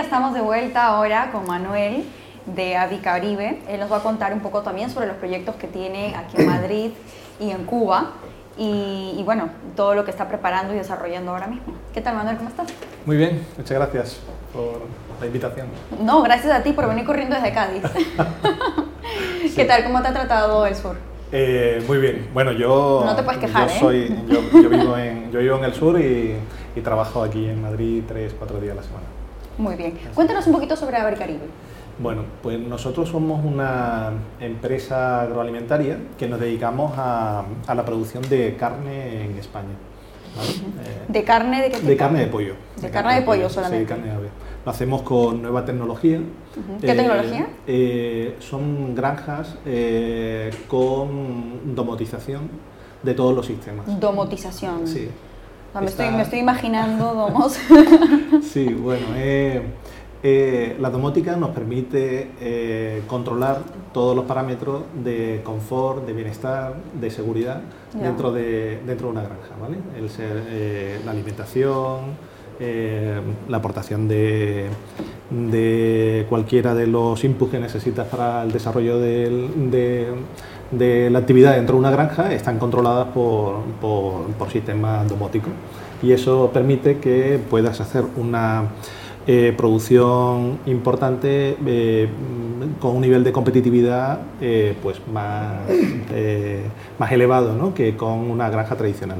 estamos de vuelta ahora con Manuel de Avicaribe. Él nos va a contar un poco también sobre los proyectos que tiene aquí en Madrid y en Cuba. Y, y, bueno, todo lo que está preparando y desarrollando ahora mismo. ¿Qué tal, Manuel? ¿Cómo estás? Muy bien, muchas gracias por la invitación. No, gracias a ti por venir corriendo desde Cádiz. sí. ¿Qué tal? ¿Cómo te ha tratado el sur? Eh, muy bien. Bueno, yo. No te puedes quejar, yo ¿eh? Yo, vivo en, yo vivo en el sur y, y, trabajo aquí en Madrid tres, cuatro días a la semana. Muy bien. Cuéntanos un poquito sobre Abercaribe. Bueno, pues nosotros somos una empresa agroalimentaria que nos dedicamos a, a la producción de carne en España. ¿vale? Eh, ¿De carne de qué? De carne de pollo. De, de carne, de pollo, pollo solamente. Sí, carne de ave. Lo hacemos con nueva tecnología. ¿Qué eh, tecnología? Eh, son granjas eh, con domotización de todos los sistemas. Domotización. Sí. Me, Está... estoy, me, estoy, imaginando domos. sí, bueno, eh, la domótica nos permite eh, controlar todos los parámetros de confort, de bienestar, de seguridad dentro, de, dentro de una granja, ¿vale? El ser, eh, la alimentación, eh, la aportación de, de, cualquiera de los inputs que necesitas para el desarrollo del, de, de, la actividad dentro de una granja están controladas por, por, sistemas domóticos y eso permite que puedas hacer una eh, producción importante eh, con un nivel de competitividad eh, pues más, más elevado ¿no? que con una granja tradicional.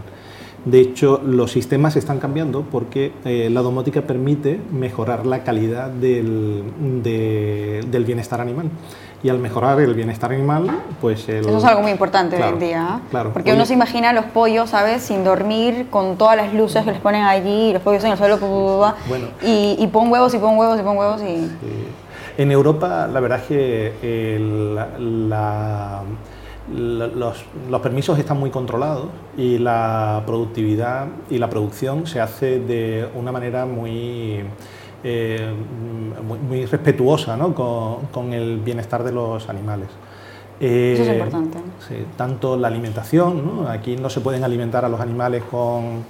De hecho, los sistemas están cambiando porque la domótica permite mejorar la calidad del, de, del bienestar animal y al mejorar el bienestar animal, pues el... Eso es algo muy importante claro, hoy en día. Claro. Porque uno se imagina los pollos, ¿sabes? Sin dormir, con todas las luces que les ponen allí, los pollos en el suelo, bueno. y, y pon huevos, y pon huevos, y pon huevos, y... Sí. En Europa, la verdad es que el, la, la, los, los, permisos están muy controlados y la productividad y la producción se hace de una manera muy eh, muy, muy, respetuosa ¿no? con, con, el bienestar de los animales. Eh, Eso es importante. Sí, tanto la alimentación, ¿no? aquí no se pueden alimentar a los animales con,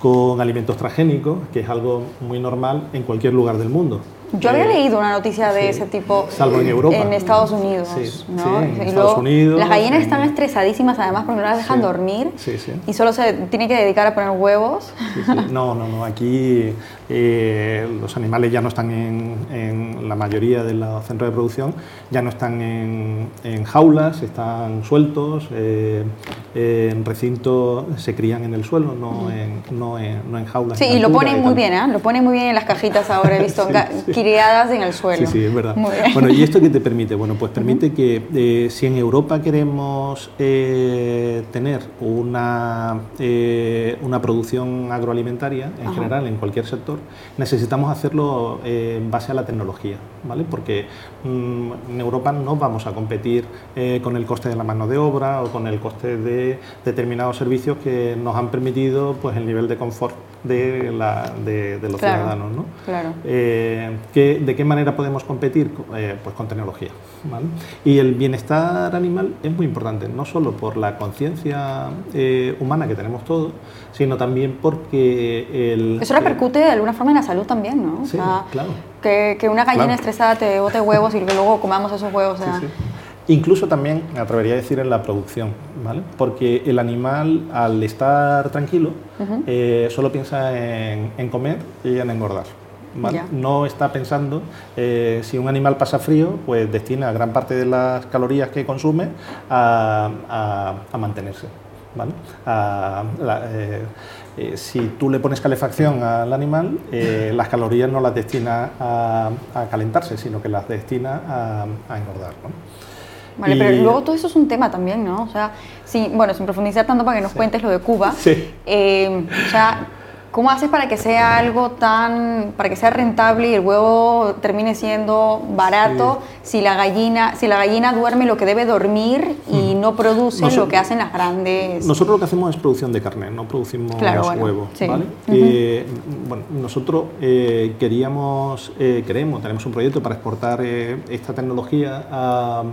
con alimentos transgénicos, que es algo muy normal en cualquier lugar del mundo. Yo había leído una noticia de sí, ese tipo salvo en Europa en Estados Unidos, sí, ¿no? sí, en y Estados luego, Unidos las gallinas en... están estresadísimas además porque no las dejan dormir y solo se tiene que dedicar a poner huevos. No, no, no. Aquí eh, los animales ya no están en, en, la mayoría de los centros de producción, ya no están en, en jaulas, están sueltos, eh, en recintos, se crían en el suelo, no, en, no, en, no en jaulas. Sí, y lo ponen muy bien, ¿eh? lo ponen muy bien en las cajitas ahora, he visto criadas en el suelo. Sí, sí, es verdad. Bueno, ¿y esto qué te permite? Bueno, pues permite uh -huh. que eh, si en Europa queremos tener una, una producción agroalimentaria en Ajá. general, en cualquier sector, necesitamos hacerlo eh, en base a la tecnología, ¿vale? Porque mmm, en Europa no vamos a competir eh, con el coste de la mano de obra o con el coste de determinados servicios que nos han permitido pues, el nivel de confort de, la, de, de los claro, ciudadanos. ¿no? Claro. Eh, ¿qué, ¿De qué manera podemos competir? Pues con tecnología. ¿vale? Y el bienestar animal es muy importante, no solo por la conciencia humana que tenemos todos, sino también porque el... Eso repercute de alguna forma en la salud también, ¿no? Sí, o sea, claro. Que, que, una gallina claro. estresada te bote huevos y que luego comamos esos huevos. O sea, sí, sí. Incluso también, me atrevería a decir, en la producción, ¿vale? Porque el animal, al estar tranquilo, uh -huh. eh, solo piensa en, en, comer y en engordar. ¿vale? Yeah. No está pensando, eh, si un animal pasa frío, pues destina gran parte de las calorías que consume a, a, a mantenerse. ¿Vale? A, la, eh, eh, si tú le pones calefacción al animal, eh, las calorías no las destina a, a, calentarse, sino que las destina a, a engordar. ¿no? Vale, y... pero luego todo eso es un tema también, ¿no? O sea, sí, bueno, sin profundizar tanto para que nos sí. cuentes lo de Cuba. Sí. O sea, ¿cómo haces para que sea algo tan, para que sea rentable y el huevo termine siendo barato sí. si la gallina, si la gallina duerme lo que debe dormir y mm. no produce nosotros, lo que hacen las grandes? Nosotros lo que hacemos es producción de carne, no producimos claro, bueno, huevos, sí. ¿vale? Uh -huh. eh, bueno, nosotros eh, queríamos, eh, queremos, tenemos un proyecto para exportar esta tecnología a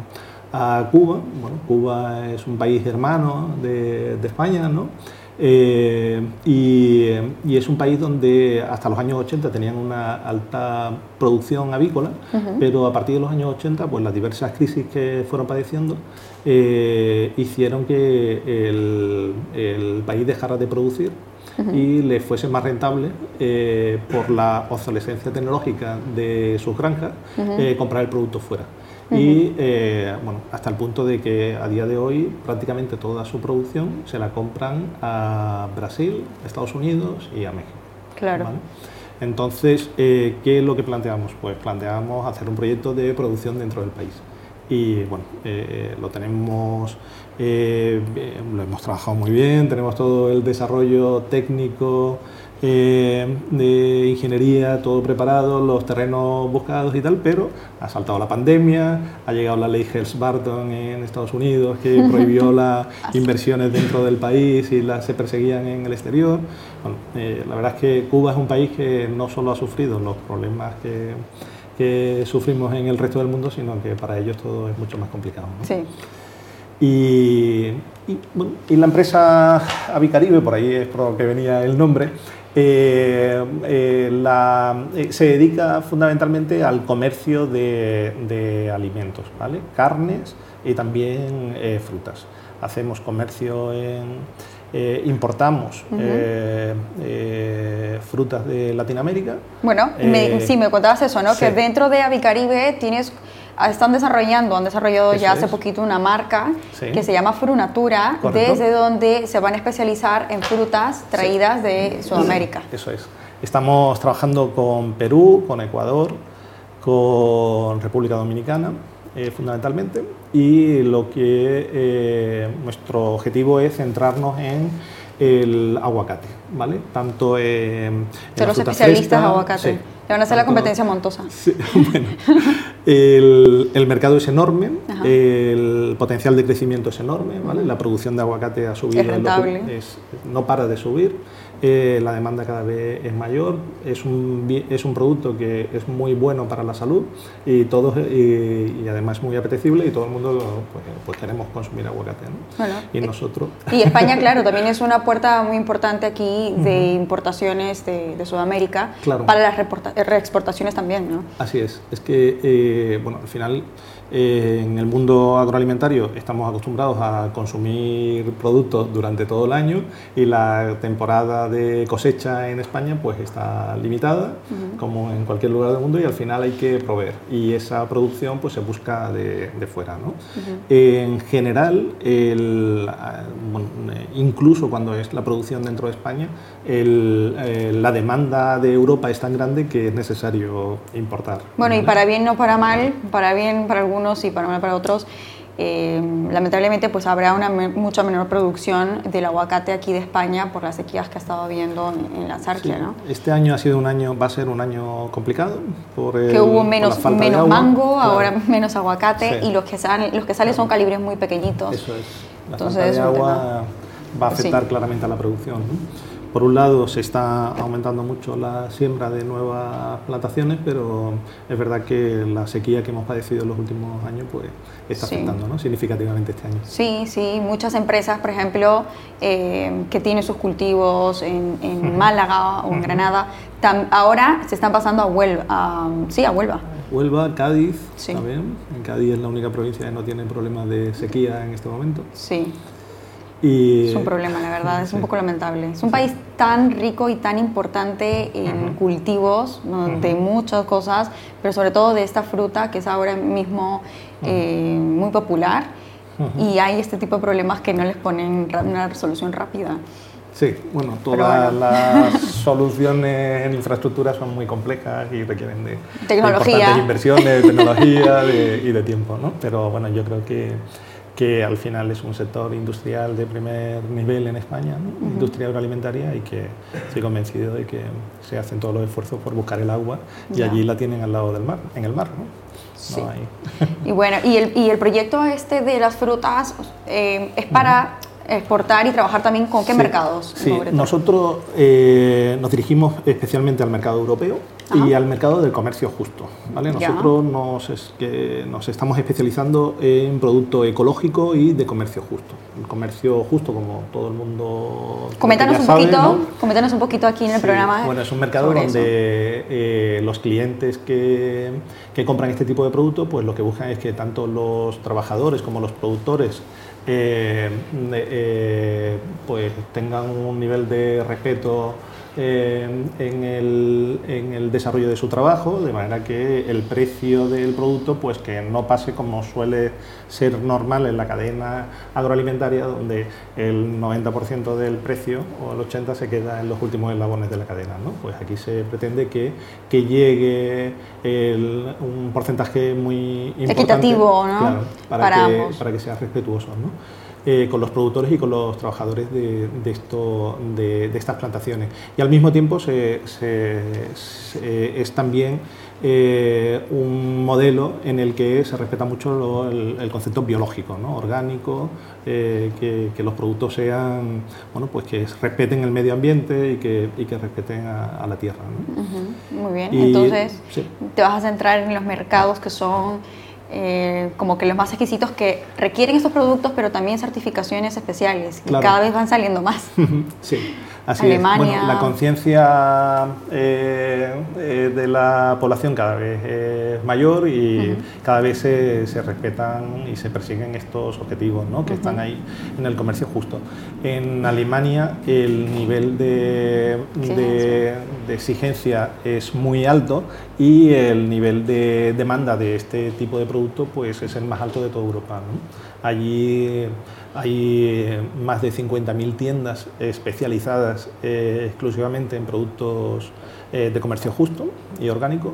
a Cuba. Bueno, Cuba es un país hermano de, de España, ¿no? Eh, y, es un país donde hasta los años 80 tenían una alta producción avícola, pero a partir de los años 80, pues las diversas crisis que fueron padeciendo eh, hicieron que el, país dejara de producir y le fuese más rentable eh, por la obsolescencia tecnológica de sus granjas comprar el producto fuera y eh, bueno, hasta el punto de que a día de hoy prácticamente toda su producción se la compran a Brasil, Estados Unidos y a México. Claro. Entonces, eh, ¿qué es lo que planteamos? Pues planteamos hacer un proyecto de producción dentro del país. Y bueno, eh, lo tenemos, lo hemos trabajado muy bien, tenemos todo el desarrollo técnico, eh, de ingeniería, todo preparado, los terrenos buscados y tal, pero ha saltado la pandemia, ha llegado la ley Helms-Barton en Estados Unidos que prohibió las inversiones dentro del país y las se perseguían en el exterior. Bueno, eh, la verdad es que Cuba es un país que no solo ha sufrido los problemas que, que sufrimos en el resto del mundo, sino que para ellos todo es mucho más complicado. Sí. Y, y, la empresa Avicaribe, por ahí es por lo que venía el nombre, eh, eh, eh, se dedica fundamentalmente al comercio de, alimentos, ¿vale? carnes y también frutas. Hacemos comercio en... importamos frutas de Latinoamérica. Bueno, sí, me contabas eso, ¿no? Que dentro de Avicaribe tienes están desarrollando, han desarrollado ya hace poquito una marca que se llama Frunatura, desde donde se van a especializar en frutas traídas de Sudamérica. Eso es. Estamos trabajando con Perú, con Ecuador, con República Dominicana, eh, fundamentalmente, y lo que eh, nuestro objetivo es centrarnos en el aguacate, ¿vale? Tanto en... De los especialistas en aguacate. Le van a hacer la competencia montosa. Sí, bueno, el, mercado es enorme, el potencial de crecimiento es enorme, ¿vale? La producción de aguacate ha subido. Es rentable. no para de subir. Eh, la demanda cada vez es mayor, es un, es un producto que es muy bueno para la salud y, todos, y, además muy apetecible y todo el mundo pues, pues queremos consumir aguacate. y nosotros... Y España, claro, también es una puerta muy importante aquí de importaciones de, Sudamérica para las reexportaciones también. ¿no? Así es, es que eh, bueno, al final eh, en el mundo agroalimentario estamos acostumbrados a consumir productos durante todo el año y la temporada de cosecha en España pues está limitada, como en cualquier lugar del mundo, y al final hay que proveer. Y esa producción pues se busca de, fuera. ¿no? En general, el, incluso cuando es la producción dentro de España, el, la demanda de Europa es tan grande que es necesario importar. Bueno, y para bien no para mal, para bien para algunos y para, para otros, eh, lamentablemente pues habrá una mucha menor producción del aguacate aquí de España por las sequías que ha estado habiendo en, la Sarquia, ¿no? Este año ha sido un año, va a ser un año complicado por que hubo menos, menos mango, ahora menos aguacate y los que salen los que salen son calibres muy pequeñitos. Eso es. La Entonces, falta de agua va a afectar claramente a la producción. Por un lado se está aumentando mucho la siembra de nuevas plantaciones, pero es verdad que la sequía que hemos padecido en los últimos años pues, está afectando ¿no? significativamente este año. Sí, sí, muchas empresas, por ejemplo, eh, que tienen sus cultivos en, Málaga o en Granada, ahora se están pasando a Huelva. sí, a Huelva. Huelva, Cádiz, también. En Cádiz es la única provincia que no tiene problemas de sequía en este momento. Sí es un problema, la verdad, es un poco lamentable. Es un país tan rico y tan importante en cultivos de muchas cosas, pero sobre todo de esta fruta que es ahora mismo eh, muy popular. Y hay este tipo de problemas que no les ponen una resolución rápida. Sí, bueno, todas las soluciones en infraestructura son muy complejas y requieren de, tecnología. de inversiones, de tecnología y de tiempo, ¿no? Pero bueno, yo creo que que al final es un sector industrial de primer nivel en España, industria agroalimentaria, y que estoy convencido de que se hacen todos los esfuerzos por buscar el agua y allí la tienen al lado del mar, en el mar. ¿no? y bueno, y el, y el, proyecto este de las frutas eh, es para exportar y trabajar también con qué mercados. Sí, nosotros eh, nos dirigimos especialmente al mercado europeo y al mercado del comercio justo. ¿vale? Nosotros nos, es que nos estamos especializando en producto ecológico y de comercio justo. El comercio justo, como todo el mundo. Coméntanos un poquito, coméntanos un poquito aquí en el programa. Bueno, es un mercado donde eh, los clientes que, que compran este tipo de producto, pues lo que buscan es que tanto los trabajadores como los productores eh, eh, pues tengan un nivel de respeto eh, en, el, desarrollo de su trabajo, de manera que el precio del producto pues que no pase como suele ser normal en la cadena agroalimentaria, donde el 90% del precio o el 80% se queda en los últimos eslabones de la cadena. ¿no? Pues aquí se pretende que, que llegue un porcentaje muy importante equitativo para, que, para que sea respetuoso. ¿no? Eh, con los productores y con los trabajadores de, esto, de, estas plantaciones. Y al mismo tiempo es también eh, un modelo en el que se respeta mucho el, concepto biológico, ¿no? orgánico, eh, que, los productos sean, bueno, pues que respeten el medio ambiente y que, y que respeten a, la tierra. Muy bien, entonces te vas a centrar en los mercados que son eh, como que los más exquisitos que requieren estos productos, pero también certificaciones especiales, y cada vez van saliendo más. sí. Así Alemania. Es. la conciencia eh, eh, de la población cada vez es mayor y cada vez se, se, respetan y se persiguen estos objetivos ¿no? que están ahí en el comercio justo. En Alemania el nivel de, de, exigencia es muy alto y el nivel de demanda de este tipo de producto pues, es el más alto de toda Europa. Allí hay más de 50.000 tiendas especializadas eh, exclusivamente en productos eh, de comercio justo y orgánico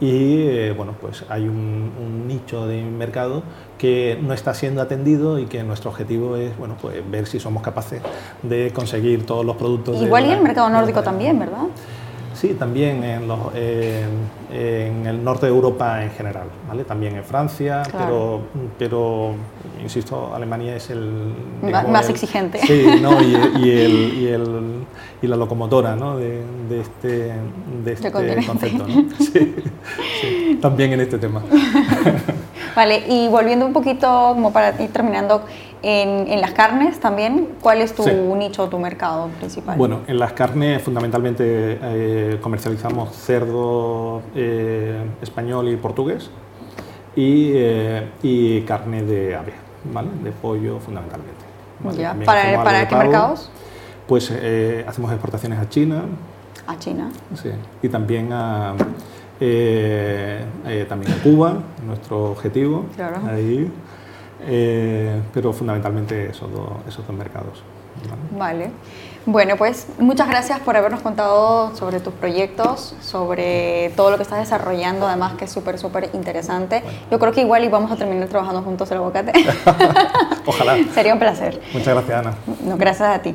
y bueno, pues hay un, nicho de mercado que no está siendo atendido y que nuestro objetivo es bueno, pues ver si somos capaces de conseguir todos los productos. Igual y el mercado nórdico también, ¿verdad? Sí, también en, en, el norte de Europa en general, ¿vale? también en Francia, pero, pero, insisto, Alemania es el... más exigente. Sí, ¿no? y, el, y, el, y, la locomotora ¿no? de, de, este, de este concepto. ¿no? Sí, sí, también en este tema. vale, y volviendo un poquito, como para ir terminando, en, las carnes también, ¿cuál es tu nicho, tu mercado principal? Bueno, en las carnes fundamentalmente eh, comercializamos cerdo eh, español y portugués y, eh, y, carne de ave, ¿vale? de pollo fundamentalmente. ¿Para, ¿para qué mercados? Pues hacemos exportaciones a China. ¿A China? Sí, y también a, también a Cuba, nuestro objetivo. Claro. Ahí. Eh, pero fundamentalmente esos dos, esos dos mercados. ¿vale? Bueno, pues muchas gracias por habernos contado sobre tus proyectos, sobre todo lo que estás desarrollando, además que es súper, súper interesante. Yo creo que igual y vamos a terminar trabajando juntos el aguacate. Ojalá. Sería un placer. Muchas gracias, Ana. No, gracias a ti.